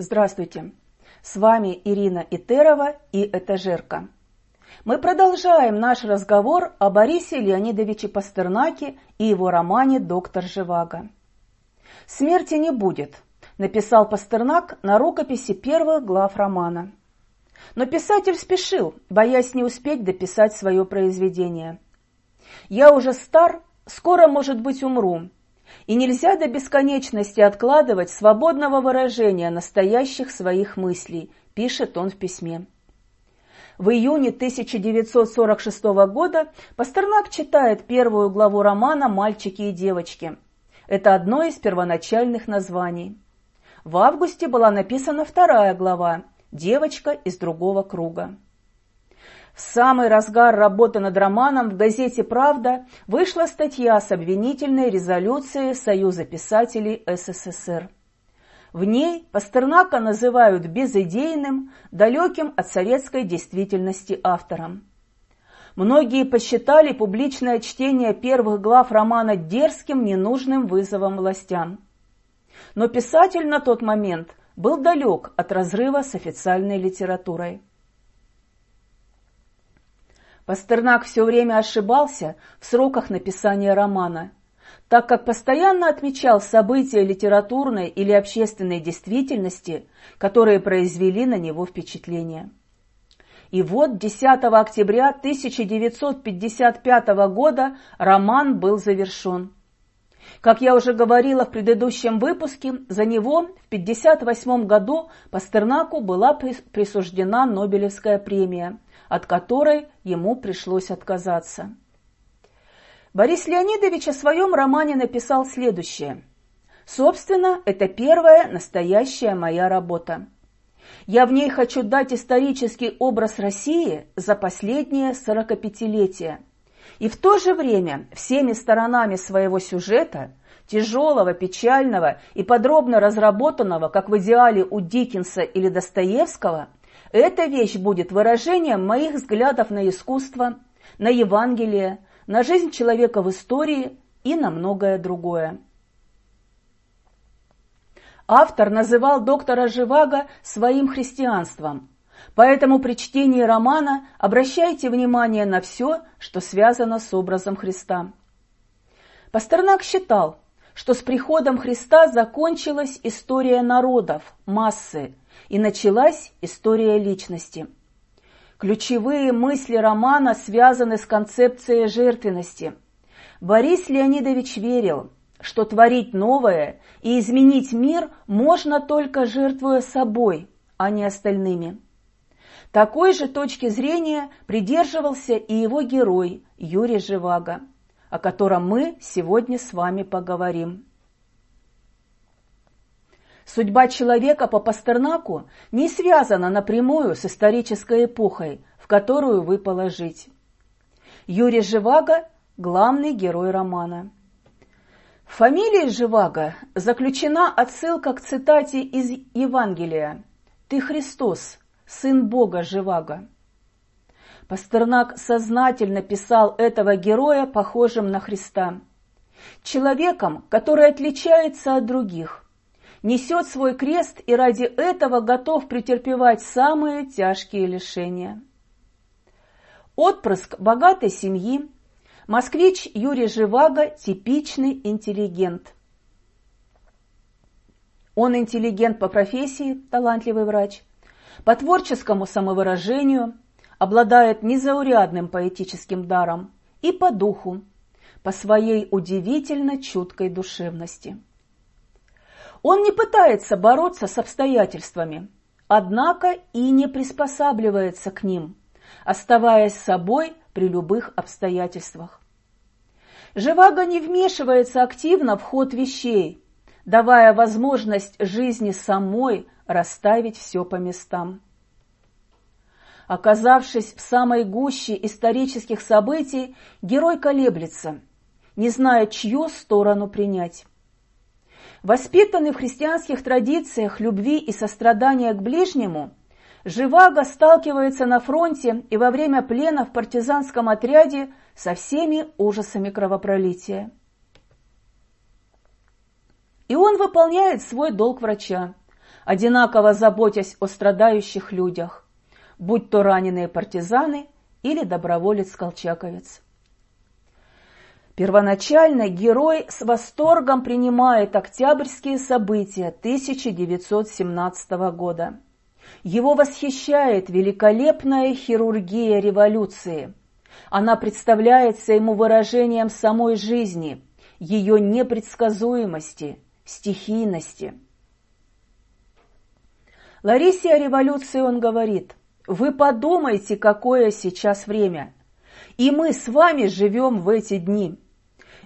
Здравствуйте! С вами Ирина Итерова и Этажерка. Мы продолжаем наш разговор о Борисе Леонидовиче Пастернаке и его романе «Доктор Живаго». «Смерти не будет», написал Пастернак на рукописи первых глав романа. Но писатель спешил, боясь не успеть дописать свое произведение. «Я уже стар, скоро, может быть, умру, и нельзя до бесконечности откладывать свободного выражения настоящих своих мыслей, пишет он в письме. В июне 1946 года Пастернак читает первую главу романа «Мальчики и девочки». Это одно из первоначальных названий. В августе была написана вторая глава «Девочка из другого круга». В самый разгар работы над романом в газете «Правда» вышла статья с обвинительной резолюцией Союза писателей СССР. В ней Пастернака называют безыдейным, далеким от советской действительности автором. Многие посчитали публичное чтение первых глав романа дерзким, ненужным вызовом властям. Но писатель на тот момент был далек от разрыва с официальной литературой. Пастернак все время ошибался в сроках написания романа, так как постоянно отмечал события литературной или общественной действительности, которые произвели на него впечатление. И вот 10 октября 1955 года роман был завершен. Как я уже говорила в предыдущем выпуске, за него в 1958 году Пастернаку была присуждена Нобелевская премия – от которой ему пришлось отказаться. Борис Леонидович о своем романе написал следующее. Собственно, это первая настоящая моя работа. Я в ней хочу дать исторический образ России за последнее 45-летие. И в то же время всеми сторонами своего сюжета, тяжелого, печального и подробно разработанного, как в идеале у Диккенса или Достоевского, эта вещь будет выражением моих взглядов на искусство, на Евангелие, на жизнь человека в истории и на многое другое. Автор называл доктора Живаго своим христианством, поэтому при чтении романа обращайте внимание на все, что связано с образом Христа. Пастернак считал, что с приходом Христа закончилась история народов, массы, и началась история личности. Ключевые мысли романа связаны с концепцией жертвенности. Борис Леонидович верил, что творить новое и изменить мир можно только жертвуя собой, а не остальными. Такой же точки зрения придерживался и его герой Юрий Живаго, о котором мы сегодня с вами поговорим. Судьба человека по Пастернаку не связана напрямую с исторической эпохой, в которую выпало жить. Юрий Живаго – главный герой романа. В фамилии Живаго заключена отсылка к цитате из Евангелия «Ты Христос, Сын Бога Живаго». Пастернак сознательно писал этого героя похожим на Христа. Человеком, который отличается от других – несет свой крест и ради этого готов претерпевать самые тяжкие лишения. Отпрыск богатой семьи, москвич Юрий Живаго – типичный интеллигент. Он интеллигент по профессии, талантливый врач, по творческому самовыражению, обладает незаурядным поэтическим даром и по духу, по своей удивительно чуткой душевности. Он не пытается бороться с обстоятельствами, однако и не приспосабливается к ним, оставаясь собой при любых обстоятельствах. Живаго не вмешивается активно в ход вещей, давая возможность жизни самой расставить все по местам. Оказавшись в самой гуще исторических событий, герой колеблется, не зная, чью сторону принять. Воспитанный в христианских традициях любви и сострадания к ближнему, Живаго сталкивается на фронте и во время плена в партизанском отряде со всеми ужасами кровопролития. И он выполняет свой долг врача, одинаково заботясь о страдающих людях, будь то раненые партизаны или доброволец-колчаковец. Первоначально герой с восторгом принимает октябрьские события 1917 года. Его восхищает великолепная хирургия революции. Она представляется ему выражением самой жизни, ее непредсказуемости, стихийности. Ларисе о революции он говорит, «Вы подумайте, какое сейчас время, и мы с вами живем в эти дни».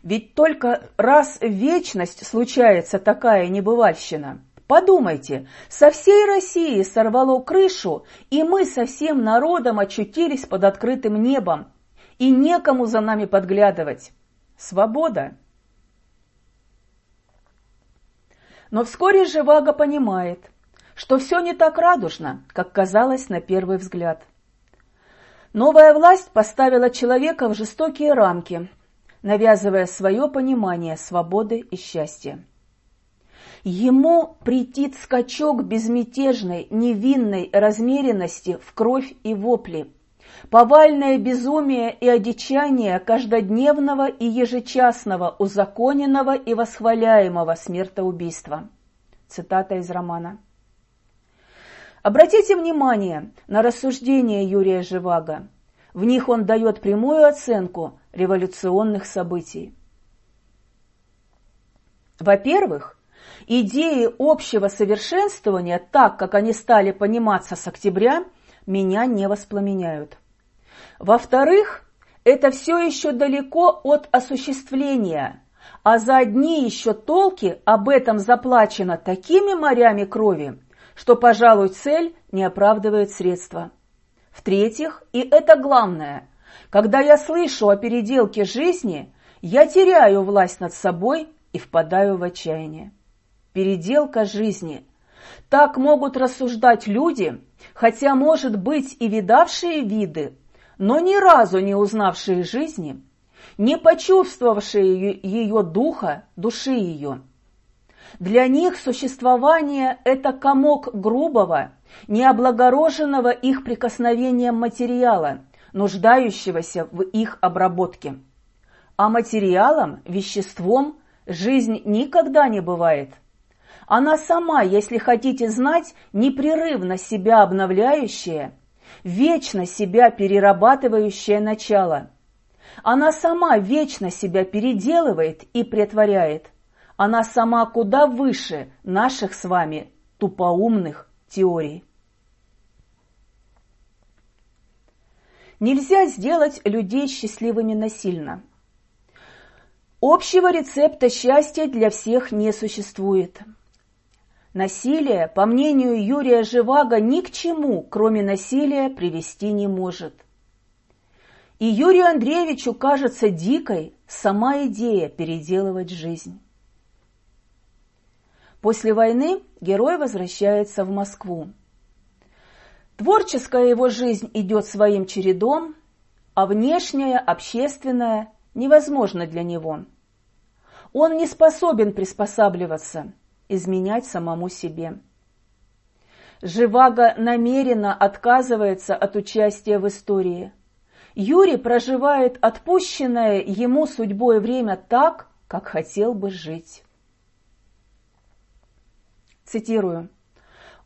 Ведь только раз в вечность случается такая небывальщина. Подумайте, со всей России сорвало крышу, и мы со всем народом очутились под открытым небом, и некому за нами подглядывать. Свобода. Но вскоре Живаго понимает, что все не так радужно, как казалось на первый взгляд. Новая власть поставила человека в жестокие рамки, навязывая свое понимание свободы и счастья. Ему претит скачок безмятежной, невинной размеренности в кровь и вопли, повальное безумие и одичание каждодневного и ежечасного узаконенного и восхваляемого смертоубийства. Цитата из романа. Обратите внимание на рассуждения Юрия Живаго. В них он дает прямую оценку революционных событий. Во-первых, идеи общего совершенствования, так как они стали пониматься с октября, меня не воспламеняют. Во-вторых, это все еще далеко от осуществления, а за одни еще толки об этом заплачено такими морями крови, что, пожалуй, цель не оправдывает средства. В-третьих, и это главное, когда я слышу о переделке жизни, я теряю власть над собой и впадаю в отчаяние. Переделка жизни. Так могут рассуждать люди, хотя, может быть, и видавшие виды, но ни разу не узнавшие жизни, не почувствовавшие ее духа, души ее. Для них существование – это комок грубого, необлагороженного их прикосновением материала – нуждающегося в их обработке. А материалом, веществом жизнь никогда не бывает. Она сама, если хотите знать, непрерывно себя обновляющее, вечно себя перерабатывающее начало. Она сама вечно себя переделывает и претворяет. Она сама куда выше наших с вами тупоумных теорий. Нельзя сделать людей счастливыми насильно. Общего рецепта счастья для всех не существует. Насилие, по мнению Юрия Живаго, ни к чему, кроме насилия, привести не может. И Юрию Андреевичу кажется дикой сама идея переделывать жизнь. После войны герой возвращается в Москву. Творческая его жизнь идет своим чередом, а внешняя, общественная невозможна для него. Он не способен приспосабливаться, изменять самому себе. Живаго намеренно отказывается от участия в истории. Юрий проживает отпущенное ему судьбой время так, как хотел бы жить. Цитирую.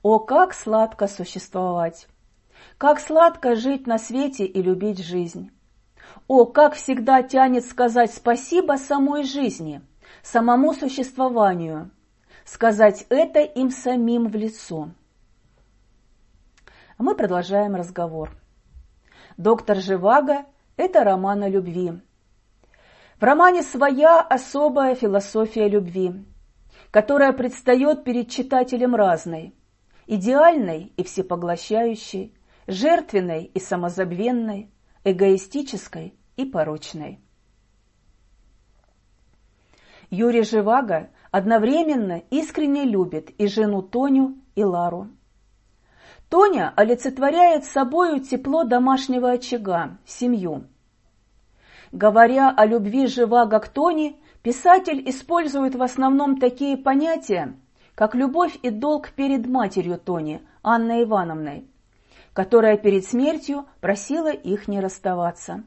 О, как сладко существовать! Как сладко жить на свете и любить жизнь! О, как всегда тянет сказать спасибо самой жизни, самому существованию, сказать это им самим в лицо. А мы продолжаем разговор. Доктор Живаго – это роман о любви. В романе своя особая философия любви, которая предстает перед читателем разной – идеальной и всепоглощающей, жертвенной и самозабвенной, эгоистической и порочной. Юрий Живаго одновременно искренне любит и жену Тоню, и Лару. Тоня олицетворяет собою тепло домашнего очага, семью. Говоря о любви Живаго к Тоне, писатель использует в основном такие понятия, как любовь и долг перед матерью Тони, Анной Ивановной, которая перед смертью просила их не расставаться.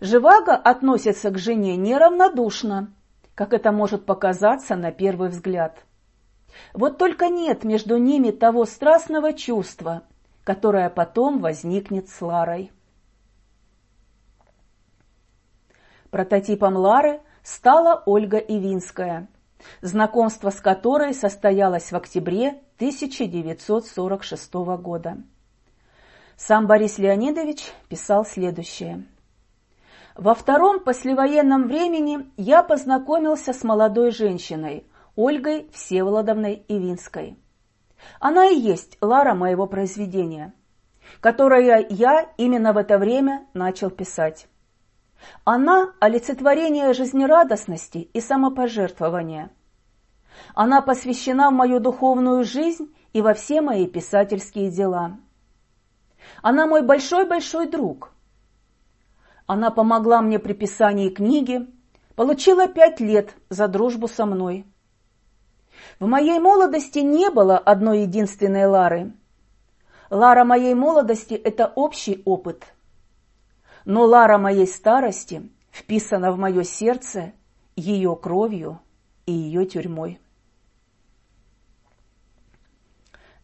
Живаго относится к жене неравнодушно, как это может показаться на первый взгляд. Вот только нет между ними того страстного чувства, которое потом возникнет с Ларой. Прототипом Лары стала Ольга Ивинская, знакомство с которой состоялось в октябре 1946 года. Сам Борис Леонидович писал следующее. Во втором послевоенном времени я познакомился с молодой женщиной, Ольгой Всеволодовной Ивинской. Она и есть Лара моего произведения, которое я именно в это время начал писать. Она – олицетворение жизнерадостности и самопожертвования. Она посвящена в мою духовную жизнь и во все мои писательские дела. Она мой большой-большой друг – она помогла мне при писании книги, получила пять лет за дружбу со мной. В моей молодости не было одной единственной Лары. Лара моей молодости – это общий опыт. Но Лара моей старости вписана в мое сердце ее кровью и ее тюрьмой.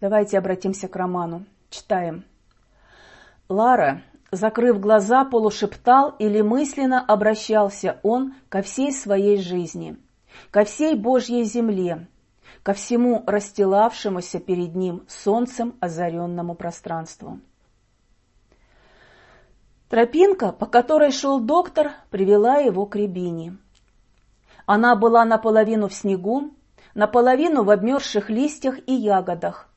Давайте обратимся к роману. Читаем. Лара Закрыв глаза, полушептал или мысленно обращался он ко всей своей жизни, ко всей Божьей земле, ко всему расстилавшемуся перед ним солнцем озаренному пространству. Тропинка, по которой шел доктор, привела его к рябине. Она была наполовину в снегу, наполовину в обмерзших листьях и ягодах,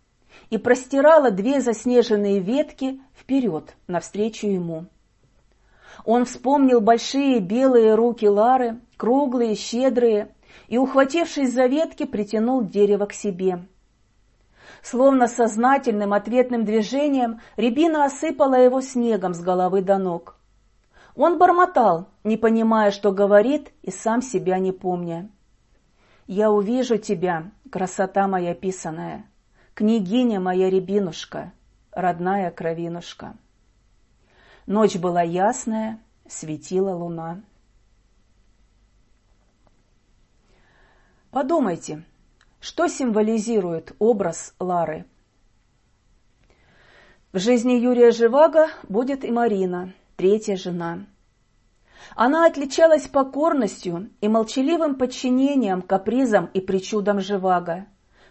и простирала две заснеженные ветки вперед, навстречу ему. Он вспомнил большие белые руки Лары, круглые, щедрые, и, ухватившись за ветки, притянул дерево к себе. Словно сознательным ответным движением рябина осыпала его снегом с головы до ног. Он бормотал, не понимая, что говорит, и сам себя не помня. «Я увижу тебя, красота моя писаная, княгиня моя рябинушка, родная кровинушка. Ночь была ясная, светила луна. Подумайте, что символизирует образ Лары? В жизни Юрия Живаго будет и Марина, третья жена. Она отличалась покорностью и молчаливым подчинением капризам и причудам Живаго,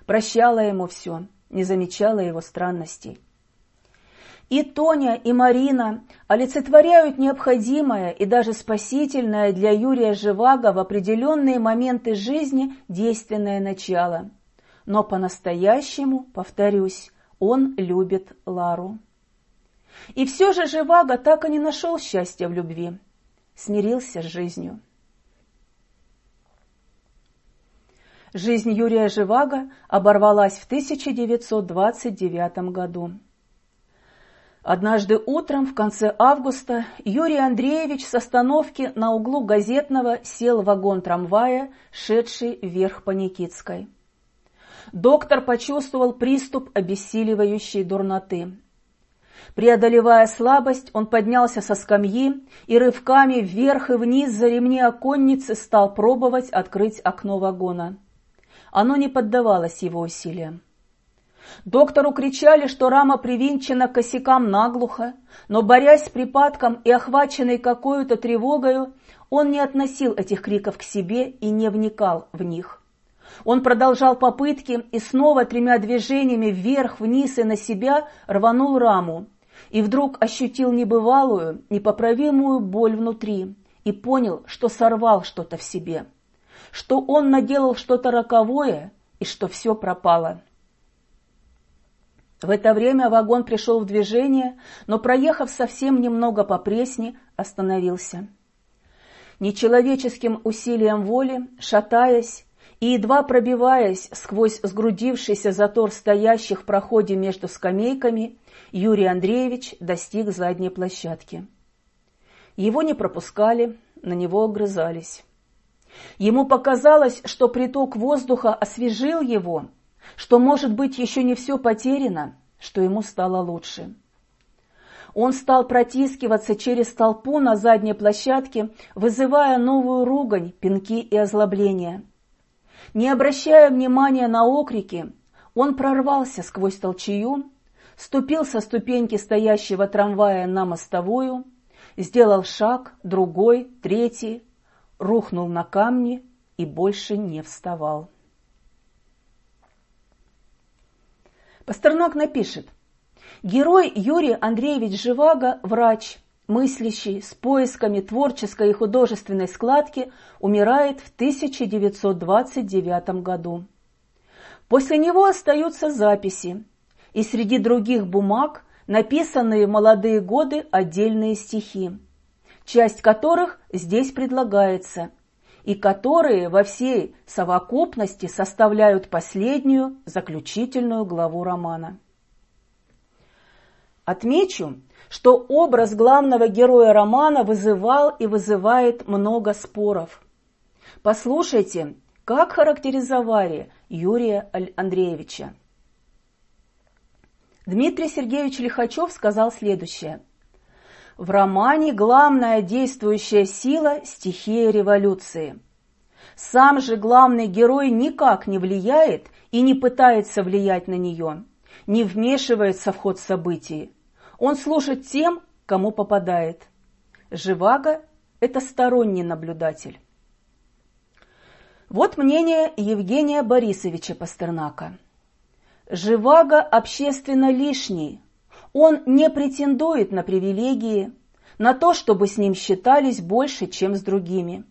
прощала ему все, не замечала его странностей. И Тоня, и Марина олицетворяют необходимое и даже спасительное для Юрия Живаго в определенные моменты жизни действенное начало. Но по-настоящему, повторюсь, он любит Лару. И все же Живаго так и не нашел счастья в любви, смирился с жизнью. Жизнь Юрия Живаго оборвалась в 1929 году. Однажды утром в конце августа Юрий Андреевич с остановки на углу Газетного сел в вагон трамвая, шедший вверх по Никитской. Доктор почувствовал приступ обессиливающей дурноты. Преодолевая слабость, он поднялся со скамьи и рывками вверх и вниз за ремни оконницы стал пробовать открыть окно вагона. Оно не поддавалось его усилиям. Доктору кричали, что рама привинчена к косякам наглухо, но, борясь с припадком и охваченный какой-то тревогою, он не относил этих криков к себе и не вникал в них. Он продолжал попытки и снова тремя движениями вверх, вниз и на себя рванул раму, и вдруг ощутил небывалую, непоправимую боль внутри и понял, что сорвал что-то в себе, что он наделал что-то роковое и что все пропало. В это время вагон пришел в движение, но, проехав совсем немного по Пресне, остановился. Нечеловеческим усилием воли, шатаясь и едва пробиваясь сквозь сгрудившийся затор стоящих в проходе между скамейками, Юрий Андреевич достиг задней площадки. Его не пропускали, на него огрызались. Ему показалось, что приток воздуха освежил его, что, может быть, еще не все потеряно, что ему стало лучше. Он стал протискиваться через толпу на задней площадке, вызывая новую ругань, пинки и озлобления. Не обращая внимания на окрики, он прорвался сквозь толчею, ступил со ступеньки стоящего трамвая на мостовую, сделал шаг, другой, третий, рухнул на камни и больше не вставал. Пастернак напишет, герой Юрий Андреевич Живаго – врач, мыслящий, с поисками творческой и художественной складки, умирает в 1929 году. После него остаются записи, и среди других бумаг написанные в молодые годы отдельные стихи, часть которых здесь предлагается, и которые во всей совокупности составляют последнюю, заключительную главу романа. Отмечу, что образ главного героя романа вызывал и вызывает много споров. Послушайте, как характеризовали Юрия Андреевича. Дмитрий Сергеевич Лихачев сказал следующее. В романе главная действующая сила – стихия революции. Сам же главный герой никак не влияет и не пытается влиять на нее, не вмешивается в ход событий. Он служит тем, кому попадает. Живаго – это сторонний наблюдатель. Вот мнение Евгения Борисовича Пастернака. Живаго общественно лишний. Он не претендует на привилегии, на то, чтобы с ним считались больше, чем с другими.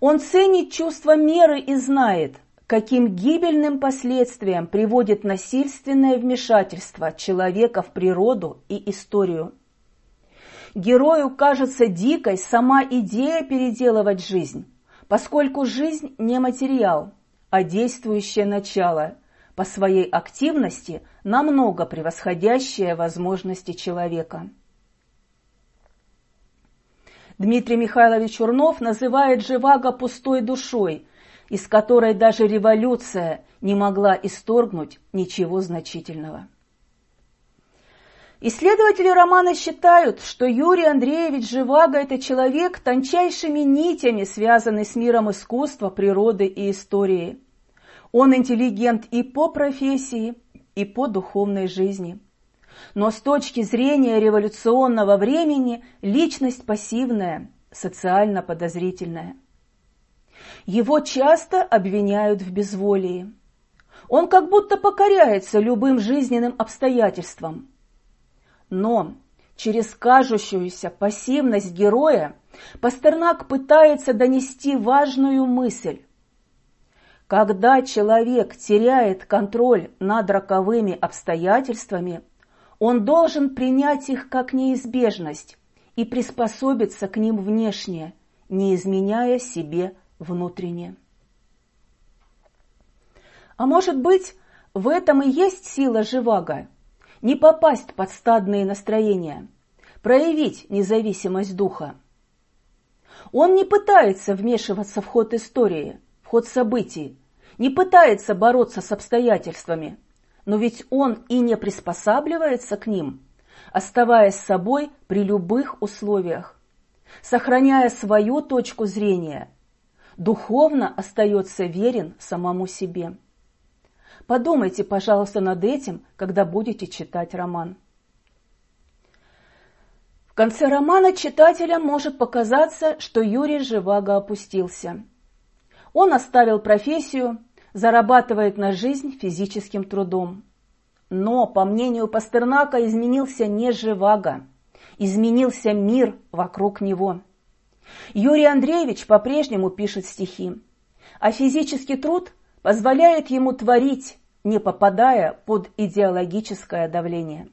Он ценит чувство меры и знает, каким гибельным последствиям приводит насильственное вмешательство человека в природу и историю. Герою кажется дикой сама идея переделывать жизнь, поскольку жизнь не материал, а действующее начало – по своей активности намного превосходящая возможности человека. Дмитрий Михайлович Чернов называет Живаго пустой душой, из которой даже революция не могла исторгнуть ничего значительного. Исследователи романа считают, что Юрий Андреевич Живаго – это человек, тончайшими нитями связанный с миром искусства, природы и истории – он интеллигент и по профессии, и по духовной жизни. Но с точки зрения революционного времени личность пассивная, социально подозрительная. Его часто обвиняют в безволии. Он как будто покоряется любым жизненным обстоятельствам. Но через кажущуюся пассивность героя Пастернак пытается донести важную мысль. Когда человек теряет контроль над роковыми обстоятельствами, он должен принять их как неизбежность и приспособиться к ним внешне, не изменяя себе внутренне. А может быть, в этом и есть сила Живаго – не попасть под стадные настроения, проявить независимость духа. Он не пытается вмешиваться в ход истории – ход событий, не пытается бороться с обстоятельствами, но ведь он и не приспосабливается к ним, оставаясь собой при любых условиях, сохраняя свою точку зрения, духовно остается верен самому себе. Подумайте, пожалуйста, над этим, когда будете читать роман. В конце романа читателям может показаться, что Юрий Живаго опустился – он оставил профессию, зарабатывает на жизнь физическим трудом. Но, по мнению Пастернака, изменился не Живаго, изменился мир вокруг него. Юрий Андреевич по-прежнему пишет стихи, а физический труд позволяет ему творить, не попадая под идеологическое давление.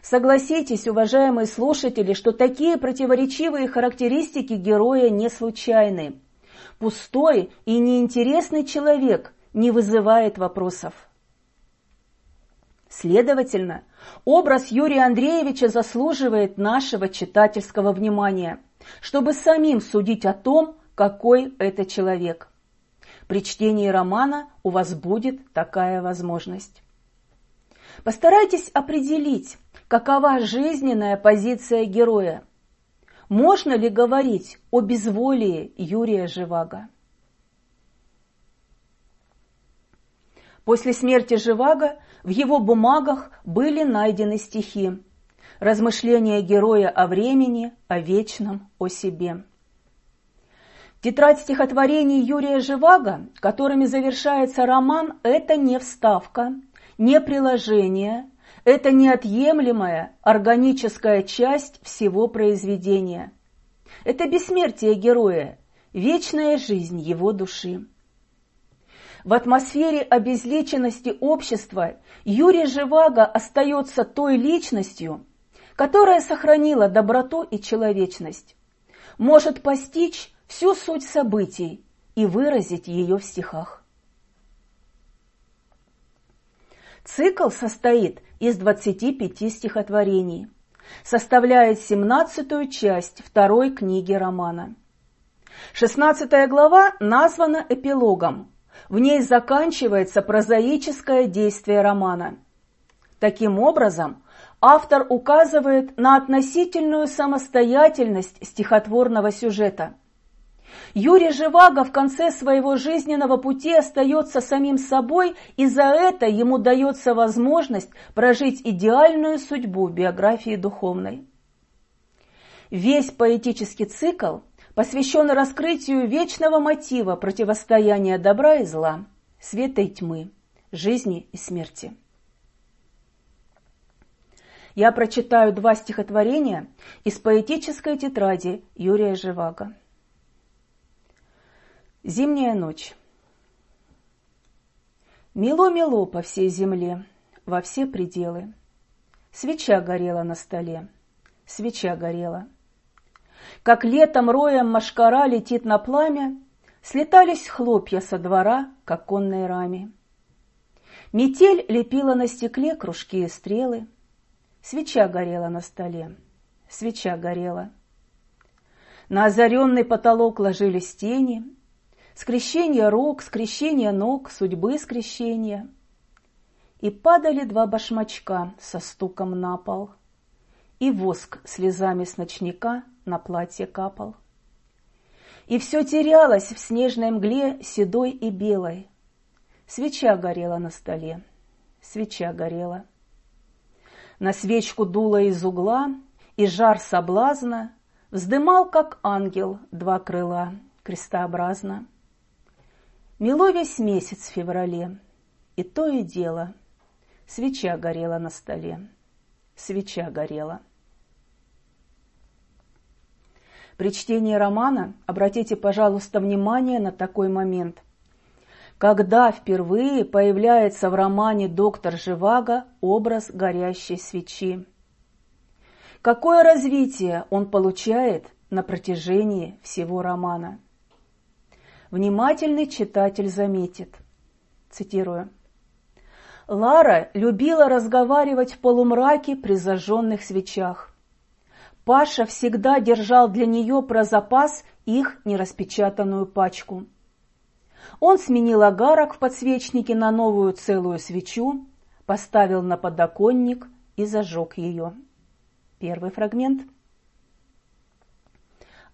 Согласитесь, уважаемые слушатели, что такие противоречивые характеристики героя не случайны – пустой и неинтересный человек не вызывает вопросов. Следовательно, образ Юрия Андреевича заслуживает нашего читательского внимания, чтобы самим судить о том, какой это человек. При чтении романа у вас будет такая возможность. Постарайтесь определить, какова жизненная позиция героя. Можно ли говорить о безволии Юрия Живаго? После смерти Живаго в его бумагах были найдены стихи, размышления героя о времени, о вечном, о себе. Тетрадь стихотворений Юрия Живаго, которыми завершается роман, это не вставка, не приложение, это неотъемлемая органическая часть всего произведения. Это бессмертие героя, вечная жизнь его души. В атмосфере обезличенности общества Юрий Живаго остается той личностью, которая сохранила доброту и человечность, может постичь всю суть событий и выразить ее в стихах. Цикл состоит из 25 стихотворений, составляет 17-ю часть второй книги романа. 16 глава названа эпилогом, в ней заканчивается прозаическое действие романа. Таким образом, автор указывает на относительную самостоятельность стихотворного сюжета. Юрий Живаго в конце своего жизненного пути остается самим собой, и за это ему дается возможность прожить идеальную судьбу биографии духовной. Весь поэтический цикл – посвящен раскрытию вечного мотива противостояния добра и зла, света и тьмы, жизни и смерти. Я прочитаю два стихотворения из поэтической тетради Юрия Живаго. Зимняя ночь. Мело-мело по всей земле, во все пределы. Свеча горела на столе, свеча горела – как летом роем машкара летит на пламя, Слетались хлопья со двора к оконной раме. Метель лепила на стекле кружки и стрелы, Свеча горела на столе, свеча горела. На озаренный потолок ложились тени, Скрещение рук, скрещение ног, судьбы скрещения. И падали два башмачка со стуком на пол, И воск слезами с ночника на платье капал. И все терялось в снежной мгле седой и белой. Свеча горела на столе, свеча горела. На свечку дуло из угла, и жар соблазна Вздымал, как ангел, два крыла, крестообразно. Мело весь месяц в феврале, и то и дело. Свеча горела на столе, свеча горела. При чтении романа обратите, пожалуйста, внимание на такой момент. Когда впервые появляется в романе «Доктор Живаго» образ горящей свечи? Какое развитие он получает на протяжении всего романа? Внимательный читатель заметит, цитирую, Лара любила разговаривать в полумраке при зажженных свечах. Паша всегда держал для нее про запас их нераспечатанную пачку. Он сменил агарок в подсвечнике на новую целую свечу, поставил на подоконник и зажег ее. Первый фрагмент.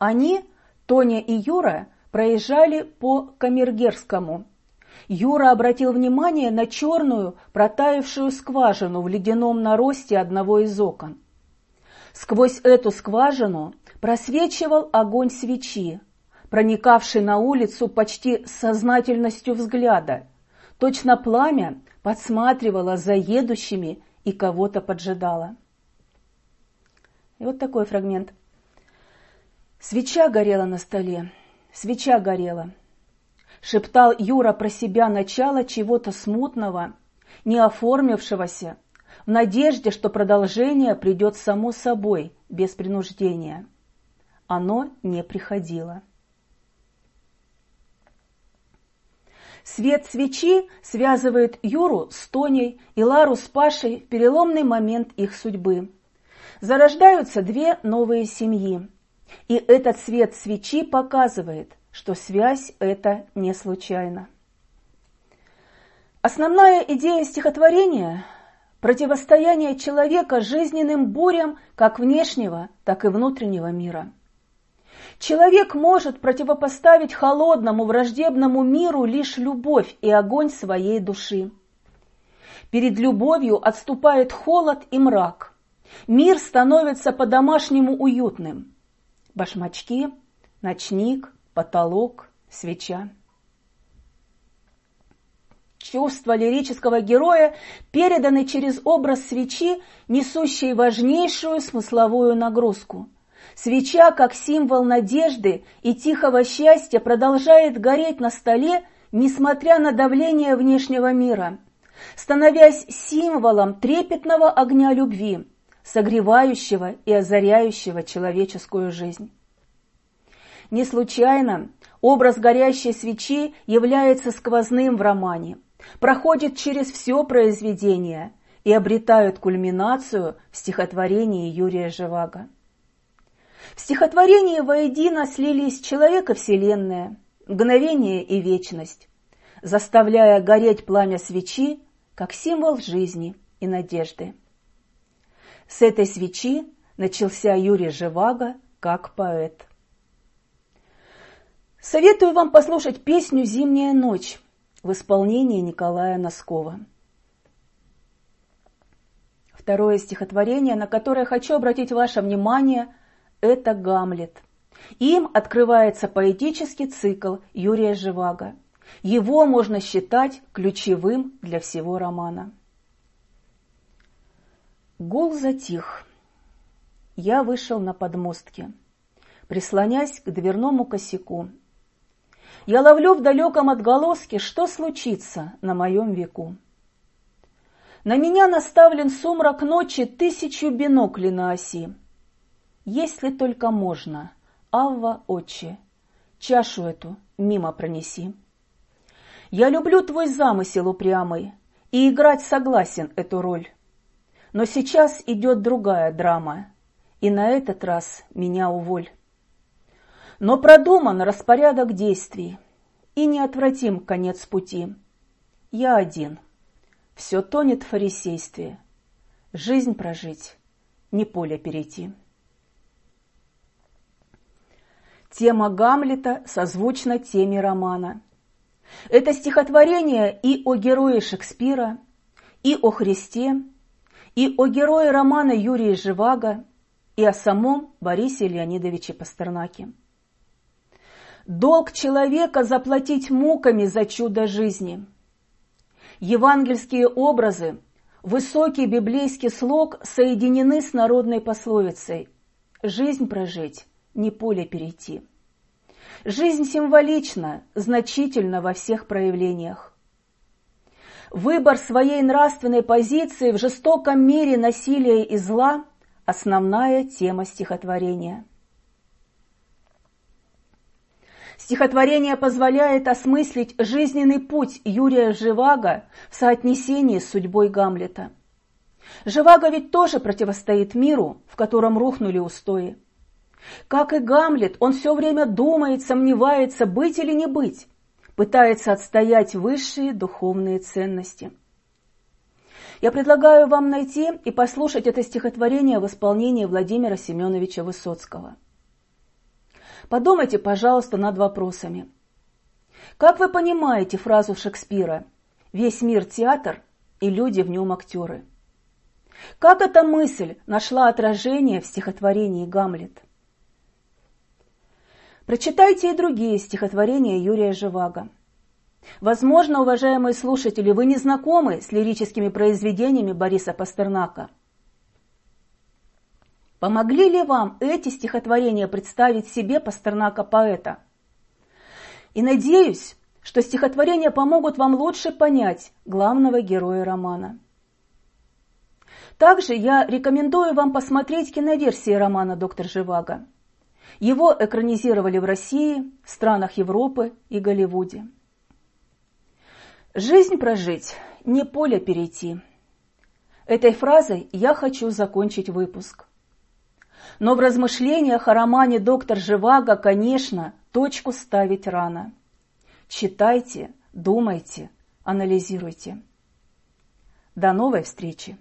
Они, Тоня и Юра, проезжали по Камергерскому. Юра обратил внимание на черную, протаявшую скважину в ледяном наросте одного из окон. Сквозь эту скважину просвечивал огонь свечи, проникавший на улицу почти с сознательностью взгляда. Точно пламя подсматривало за едущими и кого-то поджидало. И вот такой фрагмент. Свеча горела на столе, свеча горела. Шептал Юра про себя начало чего-то смутного, не оформившегося, в надежде, что продолжение придет само собой, без принуждения. Оно не приходило. Свет свечи связывает Юру с Тоней и Лару с Пашей в переломный момент их судьбы. Зарождаются две новые семьи. И этот свет свечи показывает, что связь это не случайна. Основная идея стихотворения – противостояние человека жизненным бурям как внешнего, так и внутреннего мира. Человек может противопоставить холодному враждебному миру лишь любовь и огонь своей души. Перед любовью отступает холод и мрак. Мир становится по-домашнему уютным. Башмачки, ночник, потолок, свеча. Чувства лирического героя переданы через образ свечи, несущей важнейшую смысловую нагрузку. Свеча, как символ надежды и тихого счастья, продолжает гореть на столе, несмотря на давление внешнего мира, становясь символом трепетного огня любви, согревающего и озаряющего человеческую жизнь. Не случайно образ горящей свечи является сквозным в романе, проходит через все произведение и обретают кульминацию в стихотворении Юрия Живаго. В стихотворении воедино слились человек и вселенная, мгновение и вечность, заставляя гореть пламя свечи как символ жизни и надежды. С этой свечи начался Юрий Живаго как поэт. Советую вам послушать песню «Зимняя ночь» в исполнении Николая Носкова. Второе стихотворение, на которое хочу обратить ваше внимание, это «Гамлет». Им открывается поэтический цикл Юрия Живаго. Его можно считать ключевым для всего романа. Гул затих. Я вышел на подмостки, прислонясь к дверному косяку я ловлю в далеком отголоске, что случится на моем веку. На меня наставлен сумрак ночи тысячу биноклей на оси. Если только можно, Авва, отче, чашу эту мимо пронеси. Я люблю твой замысел упрямый и играть согласен эту роль. Но сейчас идет другая драма, и на этот раз меня уволь. Но продуман распорядок действий, и неотвратим конец пути. Я один. Все тонет в фарисействе. Жизнь прожить, не поле перейти. Тема Гамлета созвучна теме романа. Это стихотворение и о герое Шекспира, и о Христе, и о герое романа Юрия Живаго, и о самом Борисе Леонидовиче Пастернаке. Долг человека заплатить муками за чудо жизни. Евангельские образы, высокий библейский слог соединены с народной пословицей «Жизнь прожить, не поле перейти». Жизнь символична, значительна во всех проявлениях. Выбор своей нравственной позиции в жестоком мире насилия и зла – основная тема стихотворения – Стихотворение позволяет осмыслить жизненный путь Юрия Живаго в соотнесении с судьбой Гамлета. Живаго ведь тоже противостоит миру, в котором рухнули устои. Как и Гамлет, он все время думает, сомневается, быть или не быть, пытается отстоять высшие духовные ценности. Я предлагаю вам найти и послушать это стихотворение в исполнении Владимира Семеновича Высоцкого – Подумайте, пожалуйста, над вопросами. Как вы понимаете фразу Шекспира «Весь мир – театр, и люди в нем актеры»? Как эта мысль нашла отражение в стихотворении «Гамлет»? Прочитайте и другие стихотворения Юрия Живаго. Возможно, уважаемые слушатели, вы не знакомы с лирическими произведениями Бориса Пастернака – Помогли ли вам эти стихотворения представить себе Пастернака-поэта? И надеюсь, что стихотворения помогут вам лучше понять главного героя романа. Также я рекомендую вам посмотреть киноверсии романа «Доктор Живаго». Его экранизировали в России, странах Европы и Голливуде. Жизнь прожить, не поле перейти. Этой фразой я хочу закончить выпуск. Но в размышлениях о романе «Доктор Живаго», конечно, точку ставить рано. Читайте, думайте, анализируйте. До новой встречи!